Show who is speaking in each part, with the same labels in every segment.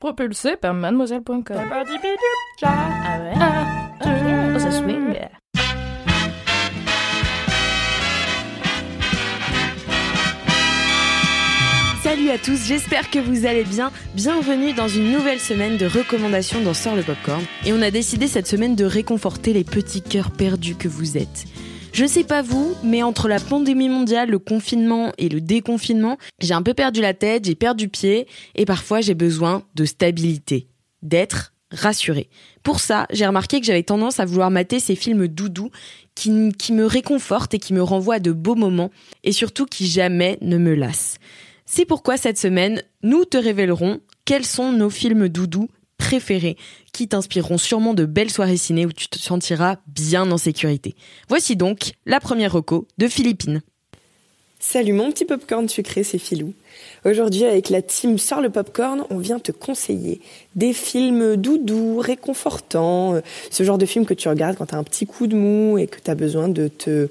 Speaker 1: Propulsé par mademoiselle.com. Ah ouais? Ah, oh, ça swing.
Speaker 2: Salut à tous, j'espère que vous allez bien. Bienvenue dans une nouvelle semaine de recommandations dans Sort le Popcorn. Et on a décidé cette semaine de réconforter les petits cœurs perdus que vous êtes. Je sais pas vous, mais entre la pandémie mondiale, le confinement et le déconfinement, j'ai un peu perdu la tête, j'ai perdu pied, et parfois j'ai besoin de stabilité, d'être rassuré. Pour ça, j'ai remarqué que j'avais tendance à vouloir mater ces films doudous qui, qui me réconfortent et qui me renvoient à de beaux moments, et surtout qui jamais ne me lassent. C'est pourquoi cette semaine, nous te révélerons quels sont nos films doudous préférés, qui t'inspireront sûrement de belles soirées ciné où tu te sentiras bien en sécurité. Voici donc la première reco de Philippines.
Speaker 3: Salut mon petit popcorn sucré, c'est Filou. Aujourd'hui, avec la team Sort le Popcorn, on vient te conseiller des films doudous, réconfortants, euh, ce genre de film que tu regardes quand tu as un petit coup de mou et que tu as besoin de te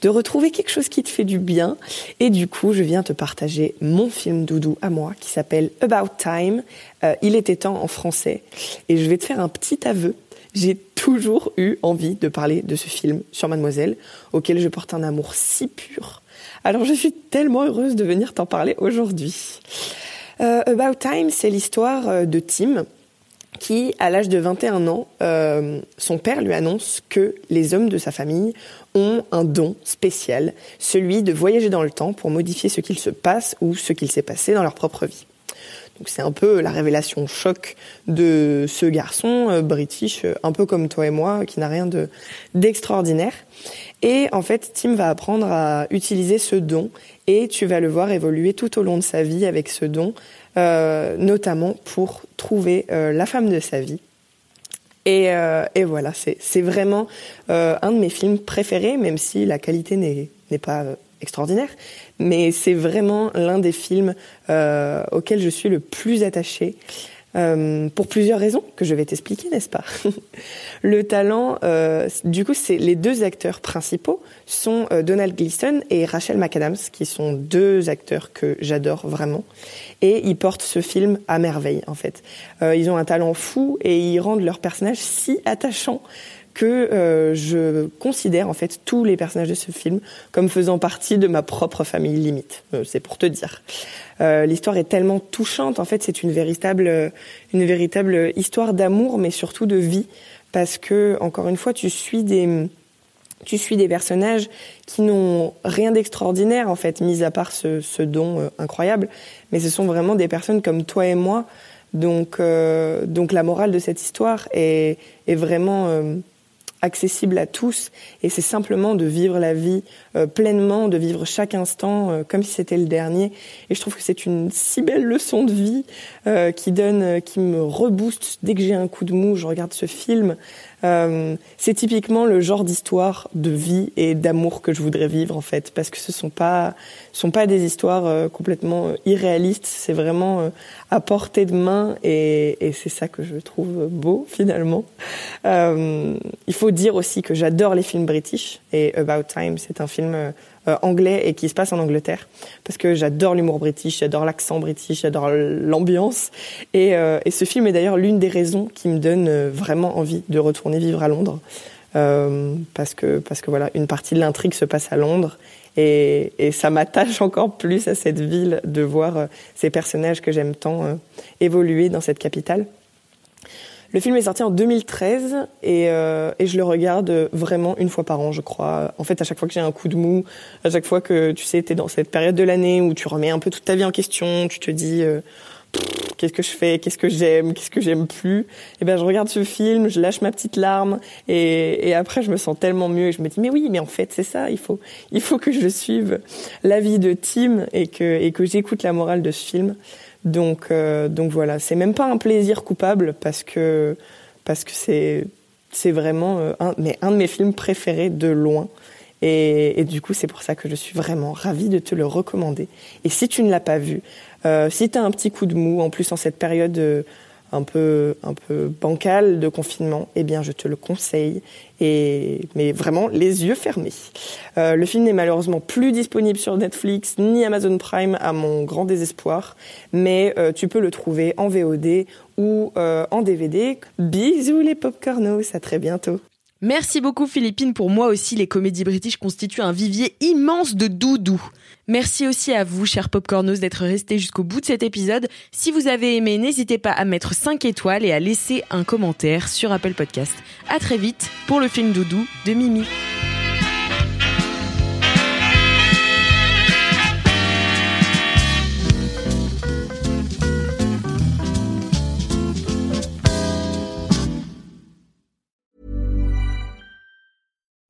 Speaker 3: de retrouver quelque chose qui te fait du bien. Et du coup, je viens te partager mon film doudou à moi qui s'appelle About Time. Euh, il était temps en français. Et je vais te faire un petit aveu. J'ai toujours eu envie de parler de ce film sur Mademoiselle, auquel je porte un amour si pur alors je suis tellement heureuse de venir t'en parler aujourd'hui. Euh, About Time, c'est l'histoire euh, de Tim qui, à l'âge de 21 ans, euh, son père lui annonce que les hommes de sa famille ont un don spécial, celui de voyager dans le temps pour modifier ce qu'il se passe ou ce qu'il s'est passé dans leur propre vie. Donc c'est un peu la révélation choc de ce garçon euh, british, euh, un peu comme toi et moi, qui n'a rien de d'extraordinaire. Et en fait, Tim va apprendre à utiliser ce don et tu vas le voir évoluer tout au long de sa vie avec ce don, euh, notamment pour trouver la femme de sa vie. Et, et voilà, c'est vraiment un de mes films préférés, même si la qualité n'est pas extraordinaire, mais c'est vraiment l'un des films euh, auxquels je suis le plus attachée. Euh, pour plusieurs raisons que je vais t'expliquer, n'est-ce pas? Le talent, euh, du coup, c'est les deux acteurs principaux sont Donald Gleason et Rachel McAdams, qui sont deux acteurs que j'adore vraiment, et ils portent ce film à merveille en fait. Ils ont un talent fou et ils rendent leur personnage si attachant que euh, je considère en fait tous les personnages de ce film comme faisant partie de ma propre famille limite. Euh, c'est pour te dire. Euh, L'histoire est tellement touchante. En fait, c'est une véritable, une véritable histoire d'amour, mais surtout de vie, parce que encore une fois, tu suis des tu suis des personnages qui n'ont rien d'extraordinaire en fait, mis à part ce, ce don euh, incroyable, mais ce sont vraiment des personnes comme toi et moi. Donc, euh, donc la morale de cette histoire est, est vraiment accessible à tous et c'est simplement de vivre la vie euh, pleinement, de vivre chaque instant euh, comme si c'était le dernier. Et je trouve que c'est une si belle leçon de vie euh, qui donne, qui me rebooste dès que j'ai un coup de mou. Je regarde ce film. C'est typiquement le genre d'histoire de vie et d'amour que je voudrais vivre en fait, parce que ce sont pas, sont pas des histoires complètement irréalistes. C'est vraiment à portée de main et, et c'est ça que je trouve beau finalement. il faut dire aussi que j'adore les films british et About Time, c'est un film euh, anglais et qui se passe en Angleterre. Parce que j'adore l'humour british, j'adore l'accent british, j'adore l'ambiance. Et, euh, et, ce film est d'ailleurs l'une des raisons qui me donne euh, vraiment envie de retourner vivre à Londres. Parce que parce que voilà une partie de l'intrigue se passe à Londres. Et, et ça m'attache encore plus à cette ville de voir ces personnages que j'aime tant évoluer dans cette capitale. Le film est sorti en 2013 et, euh, et, je le regarde vraiment une fois par an, je crois. En fait, à chaque fois que j'ai un coup de mou, à chaque fois que tu sais, t'es dans cette période de l'année où tu remets un peu toute ta vie en question, tu te dis euh, qu'est-ce que je fais, qu'est-ce que j'aime, qu'est-ce que j'aime plus? Et eh ben je regarde ce film, je lâche ma petite larme et, après je me sens tellement mieux et je me dis mais oui, mais en fait c'est ça, il faut il faut que je suive l'avis de Tim et que et que j'écoute la morale de ce film. Donc euh, donc voilà, c'est même pas un plaisir coupable parce que parce que c'est c'est vraiment euh, mais un de mes films préférés de loin. Et, et du coup, c'est pour ça que je suis vraiment ravie de te le recommander. Et si tu ne l'as pas vu, euh, si tu as un petit coup de mou, en plus en cette période euh, un peu un peu bancale de confinement, eh bien je te le conseille et mais vraiment les yeux fermés. Euh, le film n'est malheureusement plus disponible sur Netflix ni Amazon Prime à mon grand désespoir, mais euh, tu peux le trouver en VOD ou euh, en DVD. Bisous les popcornos, à très bientôt.
Speaker 2: Merci beaucoup Philippine. Pour moi aussi, les comédies british constituent un vivier immense de doudou. Merci aussi à vous, chers popcornos, d'être restés jusqu'au bout de cet épisode. Si vous avez aimé, n'hésitez pas à mettre 5 étoiles et à laisser un commentaire sur Apple Podcast. À très vite pour le film Doudou de Mimi.